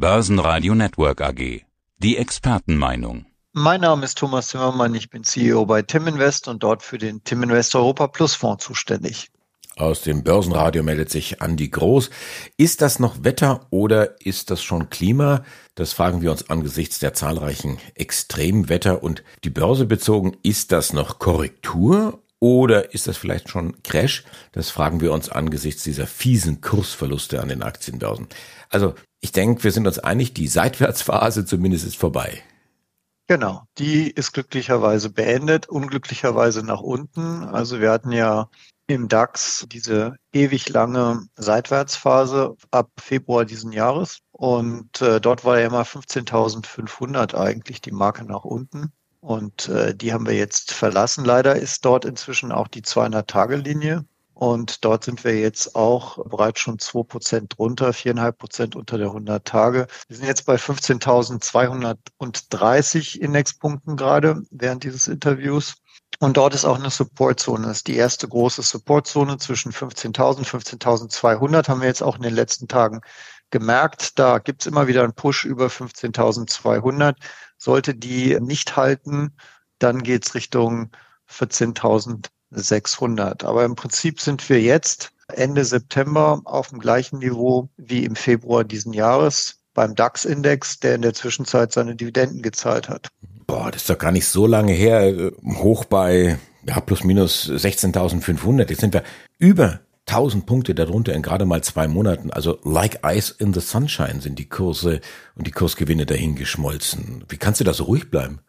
Börsenradio Network AG. Die Expertenmeinung. Mein Name ist Thomas Zimmermann, ich bin CEO bei Tim Invest und dort für den Tim Invest Europa Plus Fonds zuständig. Aus dem Börsenradio meldet sich Andi Groß. Ist das noch Wetter oder ist das schon Klima? Das fragen wir uns angesichts der zahlreichen Extremwetter und die Börse bezogen. Ist das noch Korrektur oder ist das vielleicht schon Crash? Das fragen wir uns angesichts dieser fiesen Kursverluste an den Aktienbörsen. Also ich denke, wir sind uns einig, die Seitwärtsphase zumindest ist vorbei. Genau, die ist glücklicherweise beendet, unglücklicherweise nach unten. Also wir hatten ja im DAX diese ewig lange Seitwärtsphase ab Februar diesen Jahres. Und äh, dort war ja immer 15.500 eigentlich die Marke nach unten. Und äh, die haben wir jetzt verlassen. Leider ist dort inzwischen auch die 200-Tage-Linie. Und dort sind wir jetzt auch bereits schon zwei Prozent drunter, viereinhalb Prozent unter der 100 Tage. Wir sind jetzt bei 15.230 Indexpunkten gerade während dieses Interviews. Und dort ist auch eine Supportzone. Das ist die erste große Supportzone zwischen 15.000 und 15.200 haben wir jetzt auch in den letzten Tagen gemerkt. Da gibt's immer wieder einen Push über 15.200. Sollte die nicht halten, dann geht's Richtung 14.600. Aber im Prinzip sind wir jetzt Ende September auf dem gleichen Niveau wie im Februar diesen Jahres beim DAX-Index, der in der Zwischenzeit seine Dividenden gezahlt hat. Boah, das ist doch gar nicht so lange her. Hoch bei ja, plus minus 16.500. Jetzt sind wir über 1000 Punkte darunter in gerade mal zwei Monaten. Also like ice in the sunshine sind die Kurse und die Kursgewinne dahin geschmolzen. Wie kannst du da so ruhig bleiben?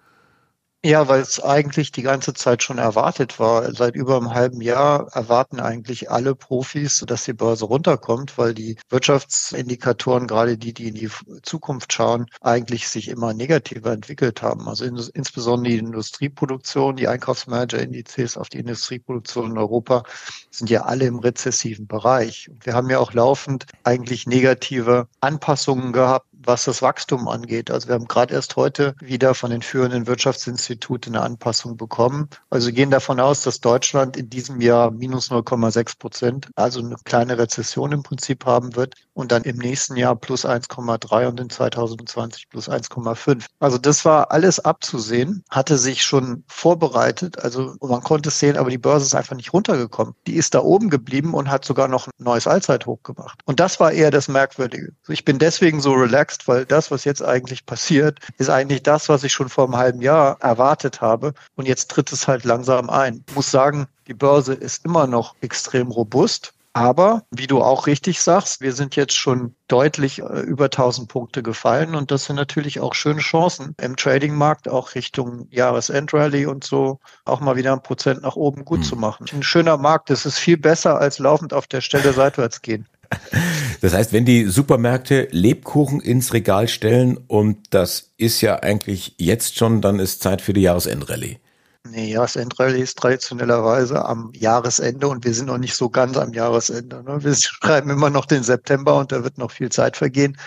Ja, weil es eigentlich die ganze Zeit schon erwartet war. Seit über einem halben Jahr erwarten eigentlich alle Profis, dass die Börse runterkommt, weil die Wirtschaftsindikatoren, gerade die, die in die Zukunft schauen, eigentlich sich immer negativer entwickelt haben. Also in, insbesondere die Industrieproduktion, die Einkaufsmanager-Indizes auf die Industrieproduktion in Europa sind ja alle im rezessiven Bereich. Wir haben ja auch laufend eigentlich negative Anpassungen gehabt was das Wachstum angeht. Also wir haben gerade erst heute wieder von den führenden Wirtschaftsinstituten eine Anpassung bekommen. Also gehen davon aus, dass Deutschland in diesem Jahr minus 0,6 Prozent, also eine kleine Rezession im Prinzip haben wird und dann im nächsten Jahr plus 1,3 und in 2020 plus 1,5. Also das war alles abzusehen, hatte sich schon vorbereitet. Also man konnte es sehen, aber die Börse ist einfach nicht runtergekommen. Die ist da oben geblieben und hat sogar noch ein neues Allzeithoch gemacht. Und das war eher das Merkwürdige. Ich bin deswegen so relaxed relaxed, weil das, was jetzt eigentlich passiert, ist eigentlich das, was ich schon vor einem halben Jahr erwartet habe. Und jetzt tritt es halt langsam ein. Ich muss sagen, die Börse ist immer noch extrem robust. Aber wie du auch richtig sagst, wir sind jetzt schon deutlich äh, über 1000 Punkte gefallen und das sind natürlich auch schöne Chancen im Tradingmarkt, auch Richtung Jahresendrallye und so, auch mal wieder ein Prozent nach oben gut hm. zu machen. Ein schöner Markt, das ist viel besser als laufend auf der Stelle seitwärts gehen. Das heißt, wenn die Supermärkte Lebkuchen ins Regal stellen und das ist ja eigentlich jetzt schon, dann ist Zeit für die Jahresendrallye. Nee, Jahresendrallye ist traditionellerweise am Jahresende und wir sind noch nicht so ganz am Jahresende. Ne? Wir schreiben immer noch den September und da wird noch viel Zeit vergehen.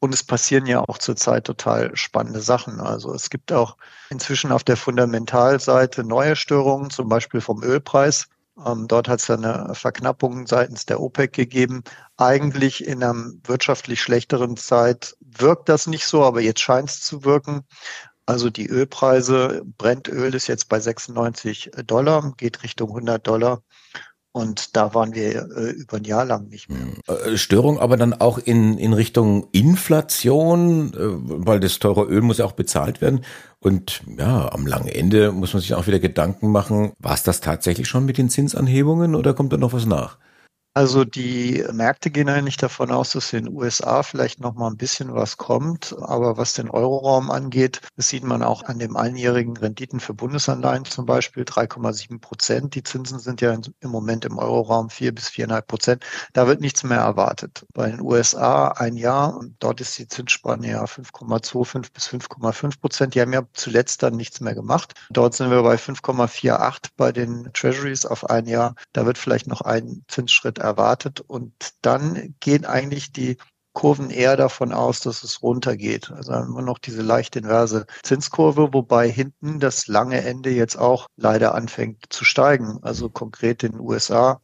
Und es passieren ja auch zurzeit total spannende Sachen. Also es gibt auch inzwischen auf der Fundamentalseite neue Störungen, zum Beispiel vom Ölpreis. Ähm, dort hat es eine Verknappung seitens der OPEC gegeben. Eigentlich in einer wirtschaftlich schlechteren Zeit wirkt das nicht so, aber jetzt scheint es zu wirken. Also die Ölpreise, Brennöl ist jetzt bei 96 Dollar, geht Richtung 100 Dollar. Und da waren wir äh, über ein Jahr lang nicht mehr. Hm. Äh, Störung aber dann auch in, in Richtung Inflation, äh, weil das teure Öl muss ja auch bezahlt werden. Und ja, am langen Ende muss man sich auch wieder Gedanken machen, war es das tatsächlich schon mit den Zinsanhebungen oder kommt da noch was nach? Also die Märkte gehen eigentlich davon aus, dass in den USA vielleicht noch mal ein bisschen was kommt. Aber was den Euroraum angeht, das sieht man auch an den einjährigen Renditen für Bundesanleihen zum Beispiel 3,7 Prozent. Die Zinsen sind ja im Moment im Euroraum 4 bis 4,5 Prozent. Da wird nichts mehr erwartet. Bei den USA ein Jahr und dort ist die Zinsspanne ja 5,25 bis 5,5 Prozent. Die haben ja zuletzt dann nichts mehr gemacht. Dort sind wir bei 5,48 bei den Treasuries auf ein Jahr. Da wird vielleicht noch ein Zinsschritt erwartet. Und dann gehen eigentlich die Kurven eher davon aus, dass es runtergeht. Also wir noch diese leicht inverse Zinskurve, wobei hinten das lange Ende jetzt auch leider anfängt zu steigen. Also konkret in den USA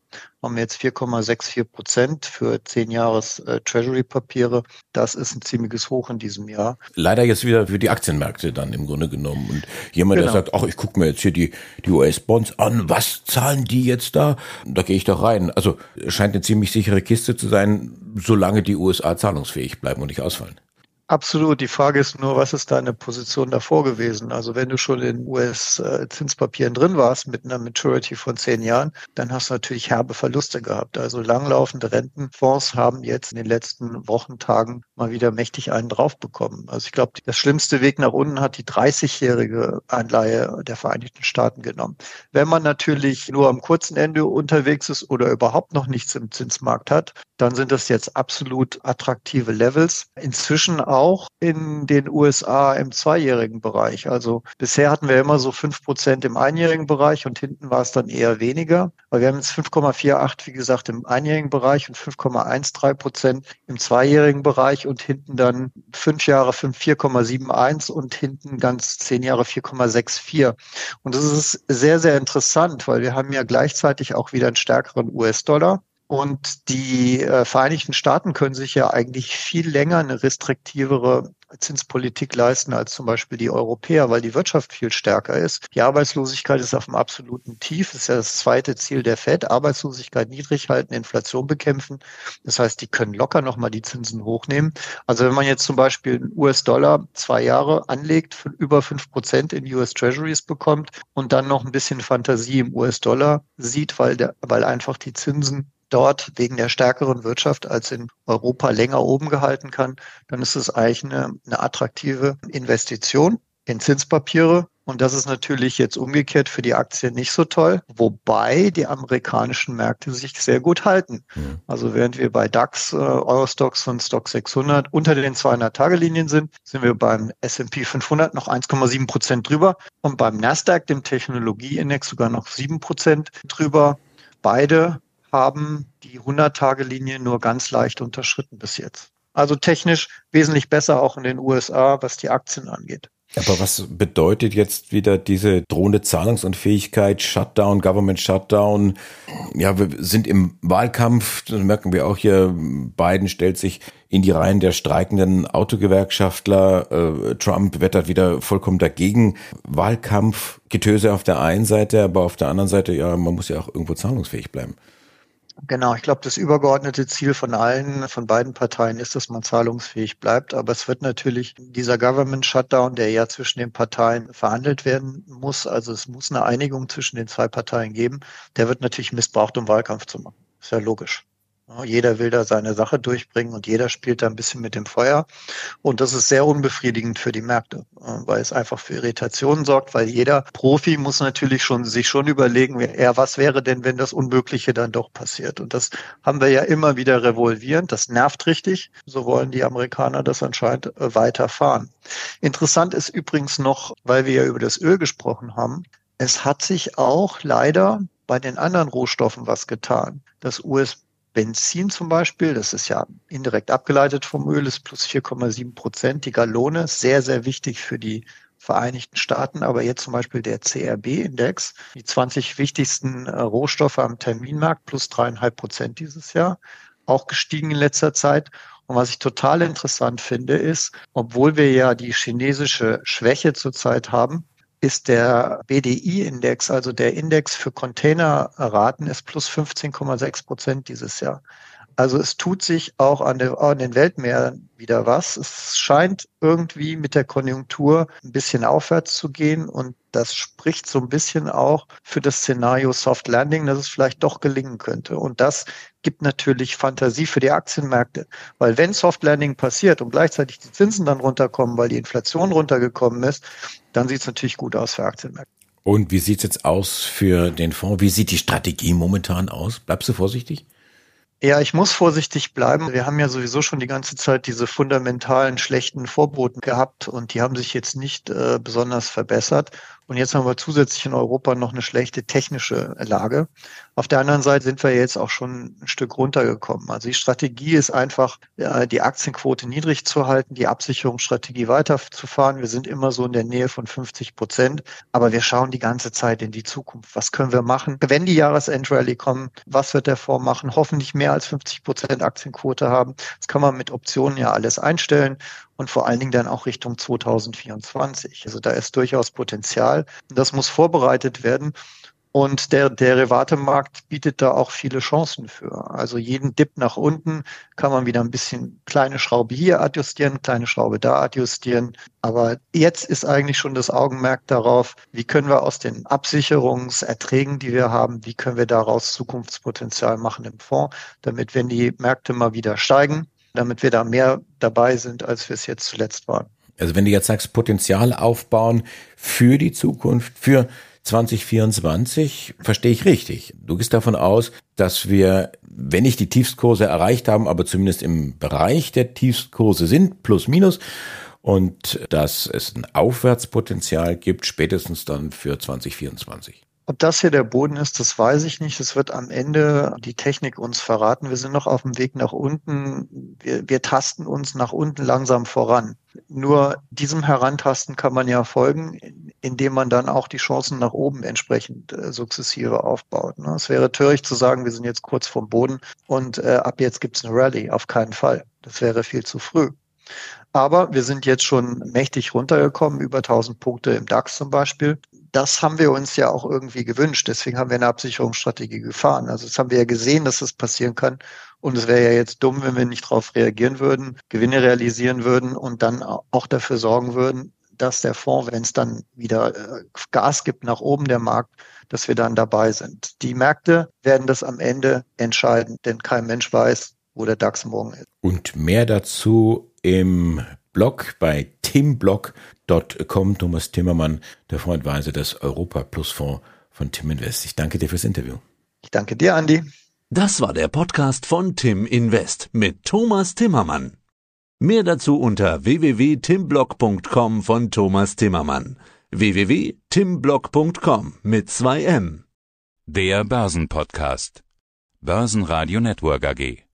haben wir jetzt 4,64 Prozent für zehn Jahres äh, Treasury-Papiere. Das ist ein ziemliches Hoch in diesem Jahr. Leider jetzt wieder für die Aktienmärkte dann im Grunde genommen. Und jemand, genau. der sagt, ach, ich gucke mir jetzt hier die, die US-Bonds an, was zahlen die jetzt da? Da gehe ich doch rein. Also scheint eine ziemlich sichere Kiste zu sein, solange die USA zahlungsfähig bleiben und nicht ausfallen. Absolut. Die Frage ist nur, was ist deine Position davor gewesen? Also wenn du schon in US-Zinspapieren drin warst mit einer Maturity von zehn Jahren, dann hast du natürlich herbe Verluste gehabt. Also langlaufende Rentenfonds haben jetzt in den letzten Wochen, Tagen mal wieder mächtig einen draufbekommen. Also ich glaube, das schlimmste Weg nach unten hat die 30-jährige Anleihe der Vereinigten Staaten genommen. Wenn man natürlich nur am kurzen Ende unterwegs ist oder überhaupt noch nichts im Zinsmarkt hat, dann sind das jetzt absolut attraktive Levels. Inzwischen auch in den USA im zweijährigen Bereich. Also bisher hatten wir immer so fünf Prozent im einjährigen Bereich und hinten war es dann eher weniger. Aber wir haben jetzt 5,48, wie gesagt, im einjährigen Bereich und 5,13 Prozent im zweijährigen Bereich und hinten dann fünf Jahre 4,71 und hinten ganz zehn Jahre 4,64. Und das ist sehr, sehr interessant, weil wir haben ja gleichzeitig auch wieder einen stärkeren US-Dollar. Und die äh, Vereinigten Staaten können sich ja eigentlich viel länger eine restriktivere Zinspolitik leisten als zum Beispiel die Europäer, weil die Wirtschaft viel stärker ist. Die Arbeitslosigkeit ist auf dem absoluten Tief. Ist ja das zweite Ziel der FED. Arbeitslosigkeit niedrig halten, Inflation bekämpfen. Das heißt, die können locker nochmal die Zinsen hochnehmen. Also wenn man jetzt zum Beispiel einen US-Dollar zwei Jahre anlegt, für über fünf Prozent in US Treasuries bekommt und dann noch ein bisschen Fantasie im US-Dollar sieht, weil, der, weil einfach die Zinsen dort wegen der stärkeren Wirtschaft als in Europa länger oben gehalten kann, dann ist es eigentlich eine, eine attraktive Investition in Zinspapiere. Und das ist natürlich jetzt umgekehrt für die Aktien nicht so toll, wobei die amerikanischen Märkte sich sehr gut halten. Mhm. Also während wir bei DAX, äh, Eurostox und Stock 600 unter den 200-Tage-Linien sind, sind wir beim S&P 500 noch 1,7 Prozent drüber und beim Nasdaq, dem Technologieindex, sogar noch 7 Prozent drüber. Beide haben die 100-Tage-Linie nur ganz leicht unterschritten bis jetzt. Also technisch wesentlich besser auch in den USA, was die Aktien angeht. Aber was bedeutet jetzt wieder diese drohende Zahlungsunfähigkeit, Shutdown, Government Shutdown? Ja, wir sind im Wahlkampf, das merken wir auch hier, Biden stellt sich in die Reihen der streikenden Autogewerkschaftler, äh, Trump wettert wieder vollkommen dagegen. Wahlkampf, Getöse auf der einen Seite, aber auf der anderen Seite, ja, man muss ja auch irgendwo zahlungsfähig bleiben. Genau, ich glaube, das übergeordnete Ziel von allen, von beiden Parteien ist, dass man zahlungsfähig bleibt. Aber es wird natürlich dieser Government Shutdown, der ja zwischen den Parteien verhandelt werden muss, also es muss eine Einigung zwischen den zwei Parteien geben, der wird natürlich missbraucht, um Wahlkampf zu machen. Ist ja logisch. Jeder will da seine Sache durchbringen und jeder spielt da ein bisschen mit dem Feuer. Und das ist sehr unbefriedigend für die Märkte, äh, weil es einfach für Irritationen sorgt, weil jeder Profi muss natürlich schon sich schon überlegen, ja, was wäre denn, wenn das Unmögliche dann doch passiert? Und das haben wir ja immer wieder revolvierend. Das nervt richtig. So wollen die Amerikaner das anscheinend äh, weiterfahren. Interessant ist übrigens noch, weil wir ja über das Öl gesprochen haben, es hat sich auch leider bei den anderen Rohstoffen was getan. Das US Benzin zum Beispiel, das ist ja indirekt abgeleitet vom Öl, ist plus 4,7 Prozent. Die Gallone, sehr, sehr wichtig für die Vereinigten Staaten, aber jetzt zum Beispiel der CRB-Index, die 20 wichtigsten äh, Rohstoffe am Terminmarkt, plus dreieinhalb Prozent dieses Jahr, auch gestiegen in letzter Zeit. Und was ich total interessant finde, ist, obwohl wir ja die chinesische Schwäche zurzeit haben, ist der BDI-Index, also der Index für Containerraten, ist plus 15,6 Prozent dieses Jahr. Also es tut sich auch an, der, an, den Weltmeeren wieder was. Es scheint irgendwie mit der Konjunktur ein bisschen aufwärts zu gehen und das spricht so ein bisschen auch für das Szenario Soft Landing, dass es vielleicht doch gelingen könnte. Und das gibt natürlich Fantasie für die Aktienmärkte, weil wenn Soft Landing passiert und gleichzeitig die Zinsen dann runterkommen, weil die Inflation runtergekommen ist, dann sieht es natürlich gut aus für Aktienmärkte. Und wie sieht es jetzt aus für den Fonds? Wie sieht die Strategie momentan aus? Bleibst du vorsichtig? Ja, ich muss vorsichtig bleiben. Wir haben ja sowieso schon die ganze Zeit diese fundamentalen schlechten Vorboten gehabt und die haben sich jetzt nicht äh, besonders verbessert. Und jetzt haben wir zusätzlich in Europa noch eine schlechte technische Lage. Auf der anderen Seite sind wir jetzt auch schon ein Stück runtergekommen. Also die Strategie ist einfach, die Aktienquote niedrig zu halten, die Absicherungsstrategie weiterzufahren. Wir sind immer so in der Nähe von 50 Prozent, aber wir schauen die ganze Zeit in die Zukunft. Was können wir machen? Wenn die Jahresendrallye kommen, was wird der Fonds machen? Hoffentlich mehr als 50 Prozent Aktienquote haben. Das kann man mit Optionen ja alles einstellen und vor allen Dingen dann auch Richtung 2024. Also da ist durchaus Potenzial. Das muss vorbereitet werden. Und der Derivatemarkt bietet da auch viele Chancen für. Also jeden Dip nach unten kann man wieder ein bisschen kleine Schraube hier adjustieren, kleine Schraube da adjustieren. Aber jetzt ist eigentlich schon das Augenmerk darauf, wie können wir aus den Absicherungserträgen, die wir haben, wie können wir daraus Zukunftspotenzial machen im Fonds, damit wenn die Märkte mal wieder steigen, damit wir da mehr dabei sind, als wir es jetzt zuletzt waren. Also wenn du jetzt sagst, Potenzial aufbauen für die Zukunft, für 2024, verstehe ich richtig. Du gehst davon aus, dass wir, wenn nicht die Tiefstkurse erreicht haben, aber zumindest im Bereich der Tiefstkurse sind, plus minus, und dass es ein Aufwärtspotenzial gibt, spätestens dann für 2024. Ob das hier der Boden ist, das weiß ich nicht. Es wird am Ende die Technik uns verraten. Wir sind noch auf dem Weg nach unten. Wir, wir tasten uns nach unten langsam voran. Nur diesem Herantasten kann man ja folgen, indem man dann auch die Chancen nach oben entsprechend äh, sukzessive aufbaut. Ne? Es wäre töricht zu sagen, wir sind jetzt kurz vom Boden und äh, ab jetzt gibt's eine Rallye. Auf keinen Fall. Das wäre viel zu früh. Aber wir sind jetzt schon mächtig runtergekommen, über 1000 Punkte im DAX zum Beispiel das haben wir uns ja auch irgendwie gewünscht. Deswegen haben wir eine Absicherungsstrategie gefahren. Also das haben wir ja gesehen, dass das passieren kann. Und es wäre ja jetzt dumm, wenn wir nicht darauf reagieren würden, Gewinne realisieren würden und dann auch dafür sorgen würden, dass der Fonds, wenn es dann wieder äh, Gas gibt nach oben der Markt, dass wir dann dabei sind. Die Märkte werden das am Ende entscheiden, denn kein Mensch weiß, wo der DAX morgen ist. Und mehr dazu im Blog bei timblock.com. Thomas Timmermann, der Freundweise des Europa Plus Fonds von Tim Invest. Ich danke dir fürs Interview. Ich danke dir, Andi. Das war der Podcast von Tim Invest mit Thomas Timmermann. Mehr dazu unter www.timblock.com von Thomas Timmermann. www.timblock.com mit zwei M. Der Börsenpodcast. Börsenradio Network AG.